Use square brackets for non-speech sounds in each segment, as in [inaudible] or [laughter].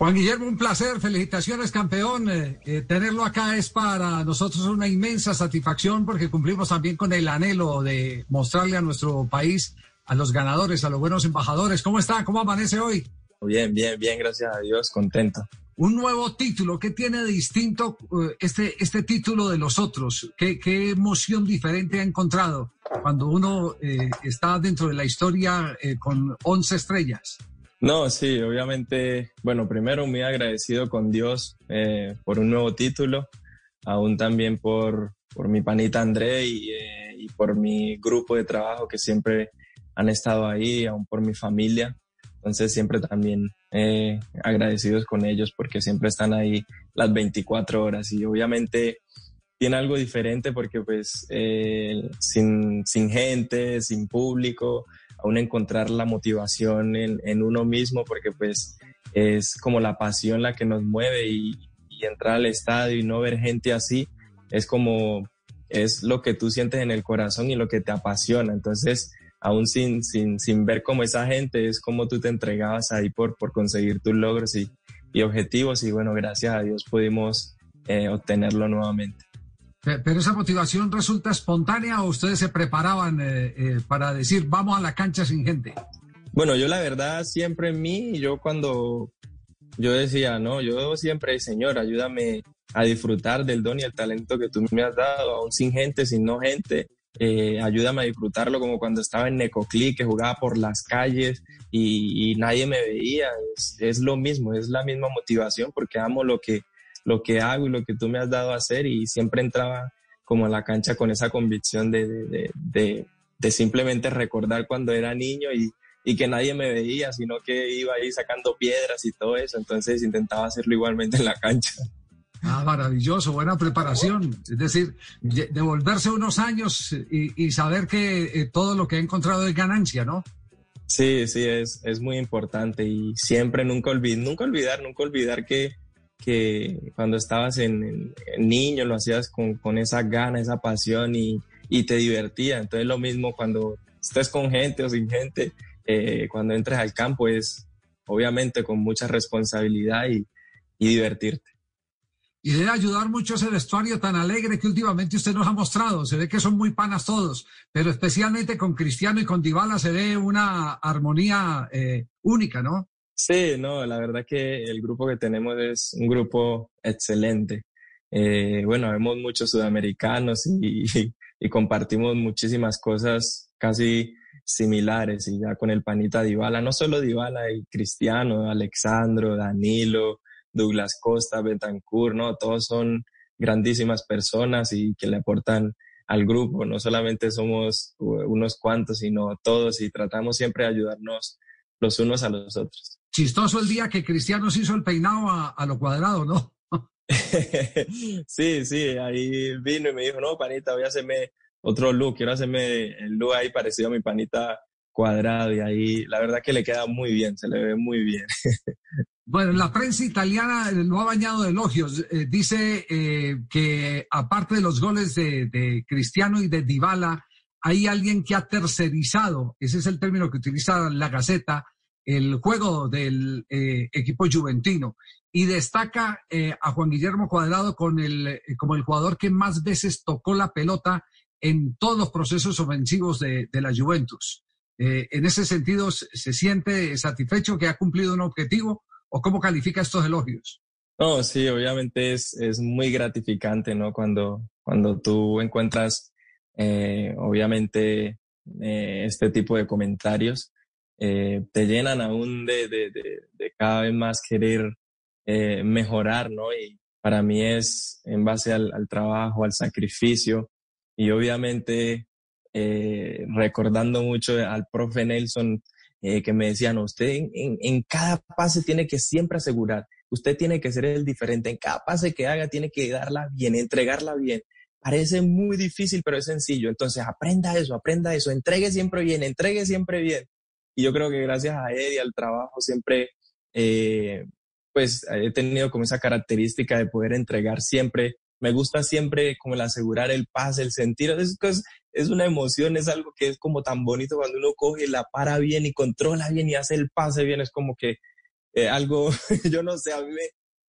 Juan Guillermo, un placer. Felicitaciones, campeón. Eh, eh, tenerlo acá es para nosotros una inmensa satisfacción porque cumplimos también con el anhelo de mostrarle a nuestro país, a los ganadores, a los buenos embajadores. ¿Cómo está? ¿Cómo amanece hoy? Bien, bien, bien, gracias a Dios, contento. Un nuevo título, ¿qué tiene de distinto eh, este, este título de los otros? ¿Qué, qué emoción diferente ha encontrado cuando uno eh, está dentro de la historia con 11 estrellas? No, sí, obviamente, bueno, primero muy agradecido con Dios eh, por un nuevo título, aún también por, por mi panita André y, eh, y, por mi grupo de trabajo que siempre han estado ahí, aún por mi familia. Entonces siempre también eh, agradecidos con ellos porque siempre están ahí las 24 horas y obviamente tiene algo diferente porque pues sin, sin gente, sin público, aún encontrar la motivación en, en, uno mismo, porque pues es como la pasión la que nos mueve y, y, entrar al estadio y no ver gente así, es como, es lo que tú sientes en el corazón y lo que te apasiona. Entonces, aún sin, sin, sin ver como esa gente, es como tú te entregabas ahí por, por conseguir tus logros y, y objetivos y bueno, gracias a Dios pudimos eh, obtenerlo nuevamente. Pero esa motivación resulta espontánea o ustedes se preparaban eh, eh, para decir vamos a la cancha sin gente. Bueno, yo la verdad siempre en mí, yo cuando yo decía, no, yo siempre, Señor, ayúdame a disfrutar del don y el talento que tú me has dado, aún sin gente, sin no gente. Eh, ayúdame a disfrutarlo como cuando estaba en Necoclí, que jugaba por las calles y, y nadie me veía. Es, es, lo mismo, es la misma motivación porque amo lo que, lo que hago y lo que tú me has dado a hacer y siempre entraba como a la cancha con esa convicción de, de, de, de simplemente recordar cuando era niño y, y, que nadie me veía, sino que iba ahí sacando piedras y todo eso, entonces intentaba hacerlo igualmente en la cancha. Ah, maravilloso, buena preparación. Es decir, devolverse unos años y, y saber que eh, todo lo que ha encontrado es ganancia, ¿no? Sí, sí, es, es muy importante y siempre nunca, olvid nunca olvidar, nunca olvidar que, que cuando estabas en, en niño lo hacías con, con, esa gana, esa pasión y, y, te divertía. Entonces lo mismo cuando estés con gente o sin gente, eh, cuando entres al campo es obviamente con mucha responsabilidad y, y divertirte. Y debe ayudar mucho ese vestuario tan alegre que últimamente usted nos ha mostrado. Se ve que son muy panas todos, pero especialmente con Cristiano y con Dybala se ve una armonía eh, única, ¿no? Sí, no, la verdad que el grupo que tenemos es un grupo excelente. Eh, bueno, vemos muchos sudamericanos y, y, compartimos muchísimas cosas casi similares y ya con el panita Dybala, no solo Dybala, y Cristiano, Alexandro, Danilo, Douglas Costa, Betancourt, ¿no? Todos son grandísimas personas y que le aportan al grupo. No solamente somos unos cuantos, sino todos y tratamos siempre de ayudarnos los unos a los otros. Chistoso el día que Cristiano se hizo el peinado a, a lo cuadrado, ¿no? [laughs] sí, sí, ahí vino y me dijo, no, panita, voy a hacerme otro look, quiero hacerme el look ahí parecido a mi panita cuadrado y ahí la verdad que le queda muy bien, se le ve muy bien. [laughs] Bueno, la prensa italiana lo ha bañado de elogios. Eh, dice eh, que aparte de los goles de, de, Cristiano y de Dybala, hay alguien que ha tercerizado, ese es el término que utiliza la Gaceta, el juego del eh, equipo juventino. Y destaca eh, a Juan Guillermo Cuadrado con el, como el jugador que más veces tocó la pelota en todos los procesos ofensivos de, de la Juventus. Eh, en ese sentido, ¿se siente satisfecho que ha cumplido un objetivo? ¿O cómo califica estos elogios? No, sí, obviamente es, es muy gratificante, ¿no? Cuando, cuando tú encuentras, eh, obviamente, eh, este tipo de comentarios, eh, te llenan aún de, de, de, de, cada vez más querer eh, mejorar, ¿no? Y para mí es en base al, al trabajo, al sacrificio y obviamente eh, recordando mucho al profe Nelson eh, que me decían, usted en, cada pase tiene que siempre asegurar, usted tiene que ser el diferente, en cada pase que haga tiene que darla bien, entregarla bien. Parece muy difícil, pero es sencillo. Entonces, aprenda eso, aprenda eso, entregue siempre bien, entregue siempre bien. Y yo creo que gracias a él y al trabajo siempre, eh, pues he tenido como esa característica de poder entregar siempre. Me gusta siempre como el asegurar el pase, el sentir, es, una emoción, es algo que es como tan bonito cuando uno coge, la para bien y controla bien y hace el pase bien, es como que eh, algo, [laughs] yo no sé, a mí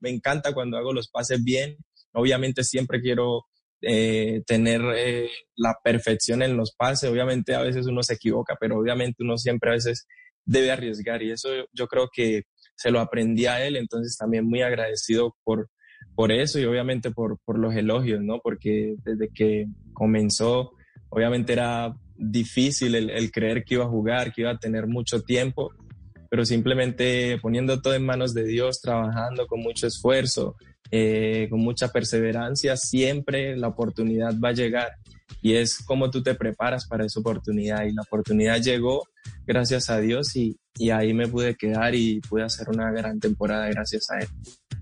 me, encanta cuando hago los pases bien, obviamente siempre quiero eh, tener eh, la perfección en los pases, obviamente a veces uno se equivoca, pero obviamente uno siempre a veces debe arriesgar y eso yo creo que se lo aprendí a él, entonces también muy agradecido por por eso y obviamente por, por los elogios, ¿no? Porque desde que comenzó, obviamente era difícil el, creer que iba a jugar, que iba a tener mucho tiempo, pero simplemente poniendo todo en manos de Dios, trabajando con mucho esfuerzo, eh, con mucha perseverancia, siempre la oportunidad va a llegar. Y es como tú te preparas para esa oportunidad. Y la oportunidad llegó, gracias a Dios, y, y ahí me pude quedar y pude hacer una gran temporada gracias a Él.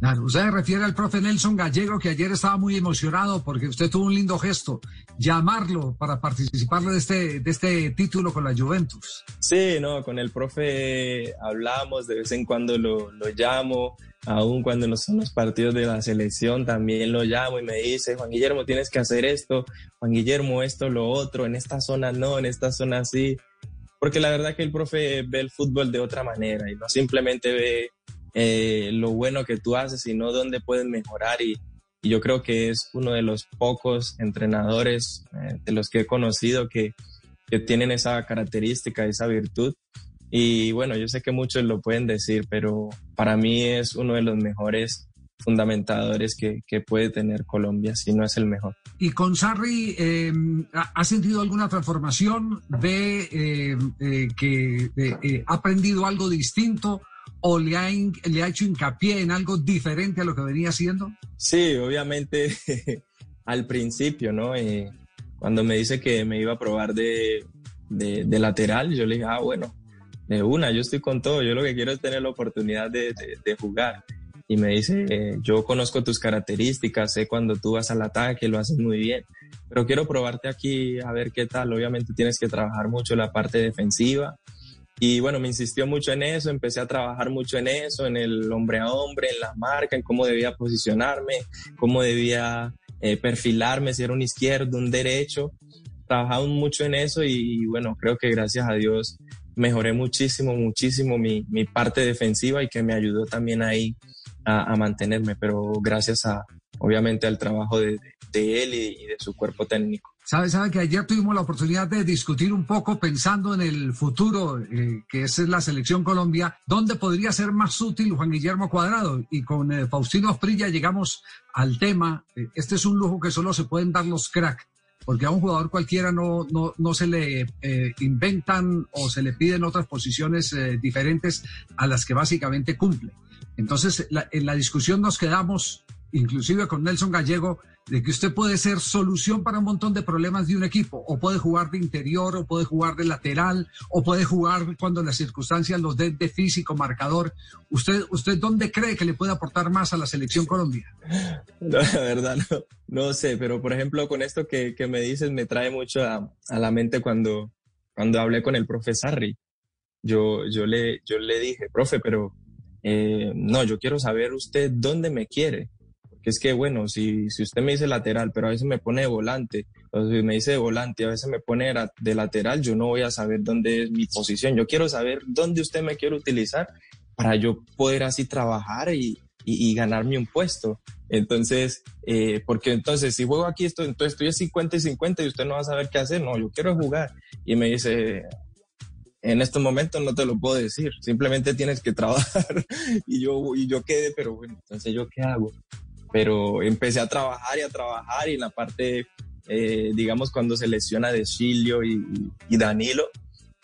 Claro, usted se refiere al profe Nelson Gallego, que ayer estaba muy emocionado porque usted tuvo un lindo gesto, llamarlo para participar de este, de este título con la Juventus. Sí, no, con el profe hablamos, de vez en cuando lo, lo llamo, aún cuando no son los partidos de la selección, también lo llamo y me dice, Juan Guillermo, tienes que hacer esto, Juan Guillermo, esto, lo otro, en esta zona no, en esta zona sí. Porque la verdad que el profe ve el fútbol de otra manera y no simplemente ve eh, lo bueno que tú haces, sino dónde puedes mejorar. Y, yo creo que es uno de los pocos entrenadores eh, de los que he conocido que, que tienen esa característica, esa virtud. Y bueno, yo sé que muchos lo pueden decir, pero para mí es uno de los mejores fundamentadores que, que puede tener Colombia, si no es el mejor. ¿Y con Sarri eh, ha sentido alguna transformación? ¿Ve que ha aprendido algo distinto? o le ha, le ha hecho hincapié en algo diferente a lo que venía haciendo? Sí, obviamente [laughs] al principio, ¿no? Eh, cuando me dice que me iba a probar de, de, lateral, yo le dije, ah, bueno, de una, yo estoy con todo, yo lo que quiero es tener la oportunidad de, de jugar. Y me dice, eh, yo conozco tus características, sé cuando tú vas al ataque, lo haces muy bien, pero quiero probarte aquí a ver qué tal. Obviamente tienes que trabajar mucho la parte defensiva, y bueno, me insistió mucho en eso, empecé a trabajar mucho en eso, en el hombre a hombre, en la marca, en cómo debía posicionarme, cómo debía eh, perfilarme, si era un izquierdo, un derecho. Trabajaba mucho en eso y, bueno, creo que gracias a Dios mejoré muchísimo, muchísimo mi, mi parte defensiva y que me ayudó también ahí a, a mantenerme, pero gracias a, obviamente, al trabajo de, él y de su cuerpo técnico. Sabe, sabe que ayer tuvimos la oportunidad de discutir un poco pensando en el futuro, eh, que es la selección Colombia, dónde podría ser más útil Juan Guillermo Cuadrado. Y con eh, Faustino Asprilla llegamos al tema. Eh, este es un lujo que solo se pueden dar los crack, porque a un jugador cualquiera no, no, no se le inventan o se le piden otras posiciones diferentes a las que básicamente cumple. Entonces, en la discusión nos quedamos, inclusive con Nelson Gallego, de que usted puede ser solución para un montón de problemas de un equipo, o puede jugar de interior, o puede jugar de lateral, o puede jugar cuando las circunstancias los den de físico, marcador. ¿Usted, usted dónde cree que le puede aportar más a la selección Colombia? la verdad no, no, sé, pero por ejemplo con esto que, que me dices me trae mucho a, a, la mente cuando, cuando hablé con el profe Sarri. Yo, yo, le, yo le dije, profe, pero eh, no, yo quiero saber usted dónde me quiere es que, bueno, si, si usted me dice lateral, pero a veces me pone de volante, o si me dice de volante, a veces me pone de lateral, yo no voy a saber dónde es mi posición. Yo quiero saber dónde usted me quiere utilizar para yo poder así trabajar y, y, ganarme un puesto. Entonces, eh, porque entonces si juego aquí, esto, entonces estoy a 50 y 50 y usted no va a saber qué hacer. No, yo quiero jugar. Y me dice, en estos momentos no te lo puedo decir, simplemente tienes que trabajar. [laughs] y yo, y yo quedé, pero bueno, entonces yo qué hago pero empecé a trabajar y a trabajar y en la parte, eh, digamos, cuando se lesiona de Chilio y, Danilo,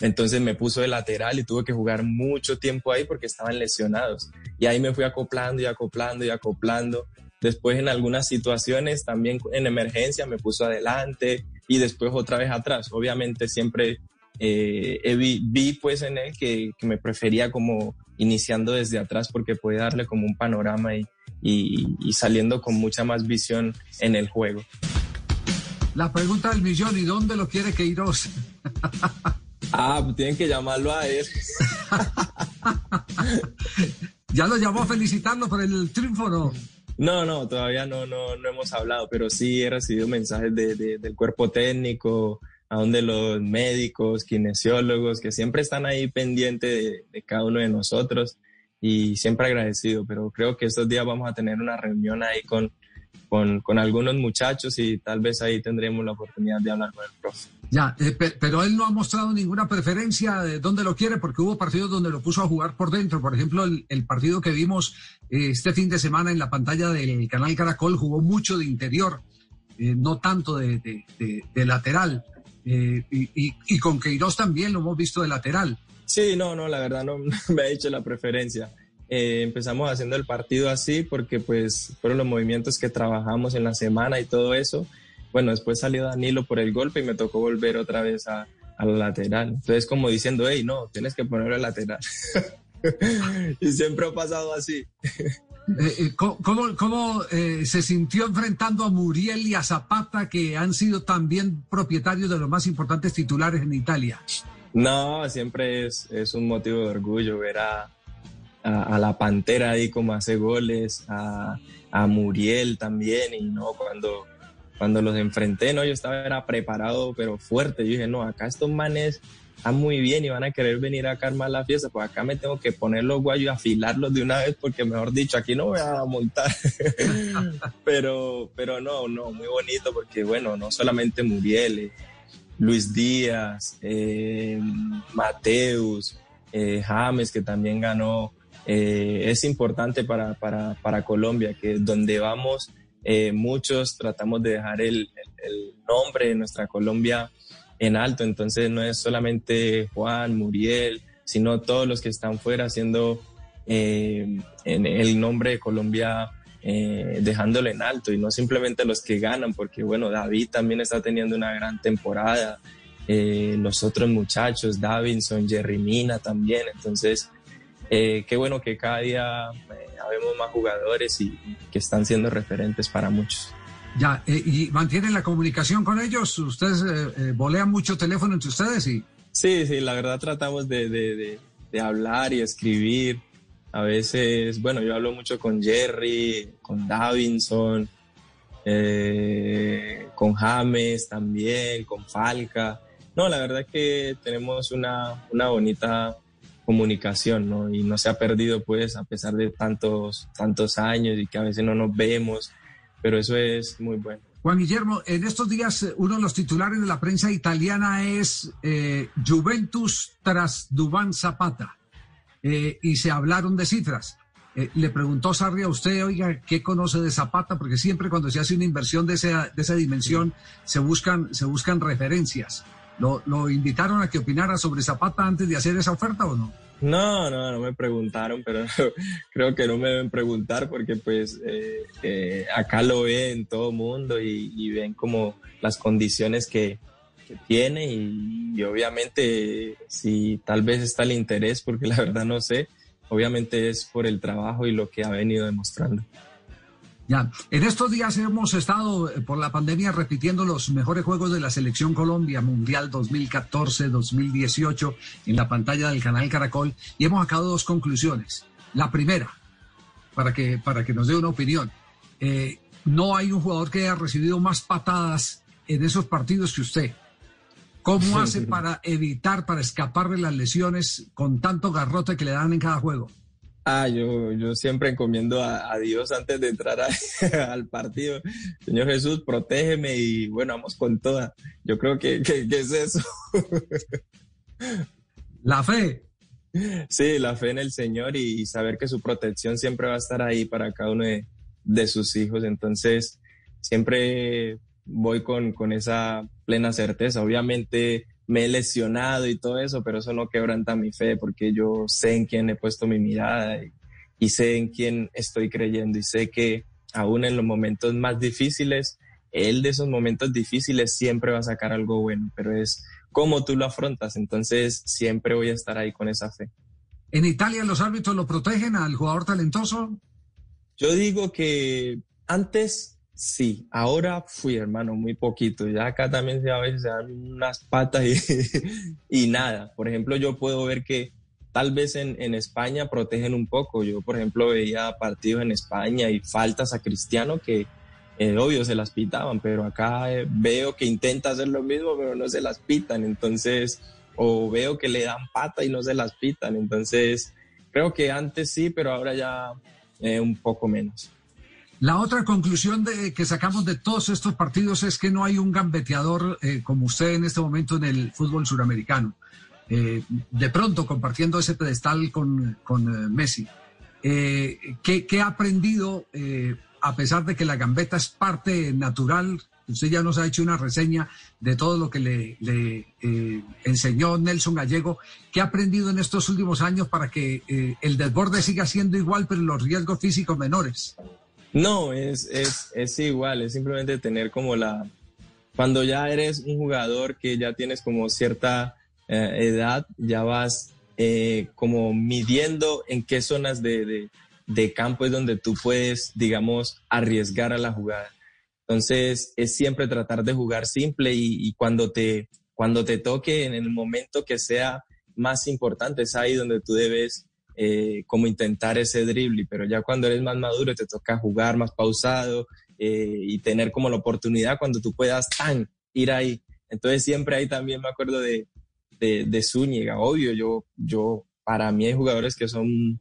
entonces me puso de lateral y tuve que jugar mucho tiempo ahí porque estaban lesionados. Y ahí me fui acoplando y acoplando y acoplando. Después en algunas situaciones, también en emergencia, me puso adelante y después otra vez atrás. Obviamente siempre eh, vi, pues en él que, me prefería como iniciando desde atrás porque puede darle como un panorama y, y, saliendo con mucha más visión en el juego. La pregunta del millón, ¿y dónde lo quiere Queiroz? [laughs] ah, pues tienen que llamarlo a él. [laughs] ¿Ya lo llamó a felicitarlo por el triunfo no? No, no, todavía no, no, no hemos hablado, pero sí he recibido mensajes de, del cuerpo técnico, aún de los médicos, kinesiólogos, que siempre están ahí pendientes de, cada uno de nosotros y siempre agradecido, pero creo que estos días vamos a tener una reunión ahí con, con, con algunos muchachos y tal vez ahí tendremos la oportunidad de hablar con el profe. Ya, eh, pero él no ha mostrado ninguna preferencia de dónde lo quiere, porque hubo partidos donde lo puso a jugar por dentro. Por ejemplo, el, partido que vimos eh, este fin de semana en la pantalla del canal Caracol jugó mucho de interior, eh, no tanto de, de lateral. Eh, y, con Queiroz también lo hemos visto de lateral. Sí, no, no, la verdad no, [laughs] me ha hecho la preferencia. Eh, empezamos haciendo el partido así porque pues fueron los movimientos que trabajamos en la semana y todo eso. Bueno, después salió Danilo por el golpe y me tocó volver otra vez a, a la lateral. Entonces como diciendo, hey, no, tienes que ponerlo a lateral. [laughs] y siempre ha pasado así. Eh, eh, ¿Cómo, eh, se sintió enfrentando a Muriel y a Zapata, que han sido también propietarios de los más importantes titulares en Italia? No, siempre es, un motivo de orgullo ver a, la Pantera ahí como hace goles, a, Muriel también, y no, cuando, cuando los enfrenté, no, yo estaba era preparado, pero fuerte, yo dije, no, acá estos manes muy bien y van a querer venir a armar la fiesta, pues acá me tengo que poner los guayos y afilarlos de una vez porque mejor dicho, aquí no voy a montar. [laughs] pero, pero no, no, muy bonito porque bueno, no solamente Muriel, eh, Luis Díaz, eh, Mateus, eh, James que también ganó, es importante para, para, para, Colombia que donde vamos muchos tratamos de dejar el, nombre de nuestra Colombia en alto. Entonces no es solamente Juan, Muriel, sino todos los que están fuera haciendo eh, en el nombre de Colombia, eh, dejándolo en alto y no simplemente los que ganan, porque bueno, David también está teniendo una gran temporada. Eh, los otros muchachos, Davinson, Jerry Mina también. Entonces, qué bueno que cada día habemos más jugadores y que están siendo referentes para muchos. Ya, eh, ¿y mantienen la comunicación con ellos? ¿Ustedes eh, eh, volean mucho teléfono entre ustedes? Y... Sí, sí, la verdad tratamos de, de, de, hablar y escribir. A veces, bueno, yo hablo mucho con Jerry, con Davinson, con James también, con Falca. No, la verdad es que tenemos una, una bonita comunicación, ¿no? Y no se ha perdido, pues, a pesar de tantos, tantos años y que a veces no nos vemos pero eso es muy bueno. Juan Guillermo, en estos días eh, uno de los titulares de la prensa italiana es eh, Juventus tras Dubán Zapata eh, y se hablaron de cifras. le preguntó Sarri a usted, oiga, ¿qué conoce de Zapata? Porque siempre cuando se hace una inversión de esa, de esa dimensión se, buscan, se buscan referencias. ¿Lo, ¿Lo invitaron a que opinara sobre Zapata antes de hacer esa oferta o no? No, no, no me preguntaron, pero [laughs] creo que no me deben preguntar porque pues eh, eh, acá lo ven todo mundo y, ven como las condiciones que, tiene y, obviamente si tal vez está el interés, porque [laughs] la verdad no sé, obviamente es por el trabajo y lo que ha venido demostrando. Ya, en estos días hemos estado eh, por la pandemia repitiendo los mejores juegos de la Selección Colombia Mundial 2014-2018 en la pantalla del canal Caracol y hemos sacado dos conclusiones. La primera, para que, para que nos dé una opinión, eh, no hay un jugador que haya recibido más patadas en esos partidos que usted. ¿Cómo hace para evitar, para escapar de las lesiones con tanto garrote que le dan en cada juego? Ah, yo, yo siempre encomiendo a, Dios antes de entrar [laughs] al partido. Señor Jesús, protégeme y bueno, vamos con toda. Yo creo que, es eso. [laughs] La fe. Sí, la fe en el Señor y, saber que su protección siempre va a estar ahí para cada uno de, sus hijos. Entonces, siempre voy con, con esa plena certeza. Obviamente me he lesionado y todo eso, pero eso no quebranta mi fe porque yo sé en quién he puesto mi mirada y, sé en quién estoy creyendo y sé que aún en los momentos más difíciles, él de esos momentos difíciles siempre va a sacar algo bueno, pero es cómo tú lo afrontas. Entonces, siempre voy a estar ahí con esa fe. ¿En Italia los árbitros lo protegen al jugador talentoso? Yo digo que antes sí, ahora fui, hermano, muy poquito. Ya acá también a veces se dan unas patas [laughs] y, nada. Por ejemplo, yo puedo ver que tal vez en, en, España protegen un poco. Yo, por ejemplo, veía partidos en España y faltas a Cristiano que, eh, obvio, se las pitaban, pero acá eh, veo que intenta hacer lo mismo, pero no se las pitan. Entonces, o veo que le dan pata y no se las pitan. Entonces, creo que antes sí, pero ahora ya eh, un poco menos. La otra conclusión que sacamos de todos estos partidos es que no hay un gambeteador como usted en este momento en el fútbol suramericano. Eh, de pronto compartiendo ese pedestal con, eh, Messi. Eh, ¿qué, ¿qué, ha aprendido, a pesar de que la gambeta es parte natural? Usted ya nos ha hecho una reseña de todo lo que le, le enseñó Nelson Gallego. ¿Qué ha aprendido en estos últimos años para que el desborde siga siendo igual, pero los riesgos físicos menores? No, es, es, es igual, es simplemente tener como la... Cuando ya eres un jugador que ya tienes como cierta eh, edad ya vas eh, como midiendo en qué zonas de, de, campo es donde tú puedes, digamos, arriesgar a la jugada. Entonces, es siempre tratar de jugar simple y, cuando, te, cuando te toque en el momento que sea más importante, es ahí donde tú debes eh, como intentar ese dribbling, pero ya cuando eres más maduro te toca jugar más pausado y tener como la oportunidad cuando tú puedas tan ir ahí. Entonces siempre ahí también me acuerdo de, de, Zúñiga, obvio, yo, yo, para mí hay jugadores que son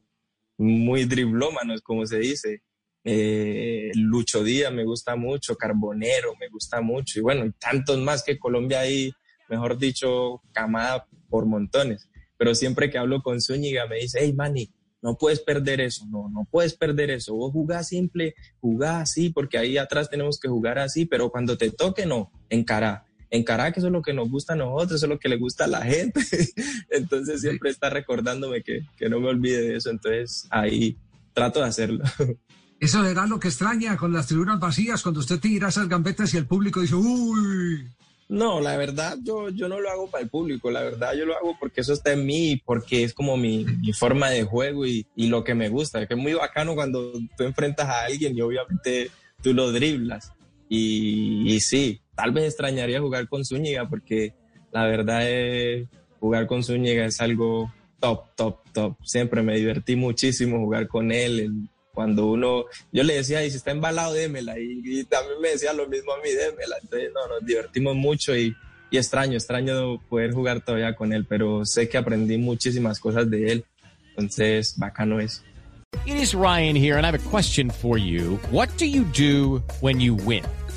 muy driblómanos, como se dice. Eh, Lucho Díaz me gusta mucho, Carbonero me gusta mucho, y bueno, tantos más que Colombia hay, mejor dicho, camada por montones. Pero siempre que hablo con Zúñiga me dice, hey Manny, no puedes perder eso, no, no puedes perder eso. Vos jugás simple, jugás así, porque ahí atrás tenemos que jugar así, pero cuando te toque, no, encará en Caracas eso es lo que nos gusta a nosotros, eso es lo que le gusta a la gente. [laughs] Entonces siempre está recordándome que, que no me olvide de eso. Entonces ahí trato de hacerlo. Eso era lo que extraña con las tribunas vacías, cuando usted tira esas gambetas y el público dice, uy. No, la verdad, yo, yo no lo hago para el público, la verdad yo lo hago porque eso está en mí, porque es como mi, mi forma de juego y, y, lo que me gusta, que es muy bacano cuando tú enfrentas a alguien y obviamente tú lo driblas. Y, sí, tal vez extrañaría jugar con Zúñiga porque la verdad es jugar con Zúñiga es algo top, top, top. Siempre me divertí muchísimo jugar con él. Cuando uno, yo le decía, y si está embalado, démela. Y, también me decía lo mismo a mí, démela. Entonces, no, nos divertimos mucho y, y extraño, extraño poder jugar todavía con él, pero sé que aprendí muchísimas cosas de él. Entonces, bacano eso. It is Ryan here, and I have a question for you. What do you do when you win?